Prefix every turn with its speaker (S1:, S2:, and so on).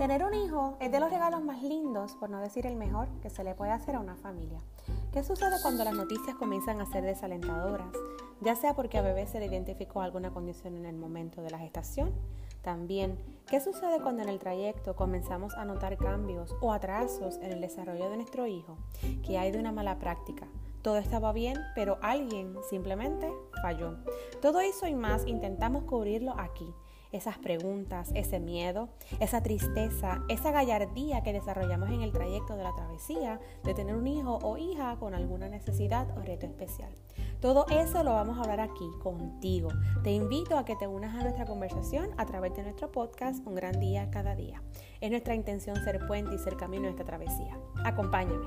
S1: Tener un hijo es de los regalos más lindos, por no decir el mejor, que se le puede hacer a una familia. ¿Qué sucede cuando las noticias comienzan a ser desalentadoras? Ya sea porque a bebé se le identificó alguna condición en el momento de la gestación. También, ¿qué sucede cuando en el trayecto comenzamos a notar cambios o atrasos en el desarrollo de nuestro hijo? Que hay de una mala práctica. Todo estaba bien, pero alguien simplemente falló. Todo eso y más intentamos cubrirlo aquí esas preguntas, ese miedo, esa tristeza, esa gallardía que desarrollamos en el trayecto de la travesía de tener un hijo o hija con alguna necesidad o reto especial. Todo eso lo vamos a hablar aquí contigo. Te invito a que te unas a nuestra conversación a través de nuestro podcast Un gran día cada día. Es nuestra intención ser puente y ser camino en esta travesía. Acompáñame.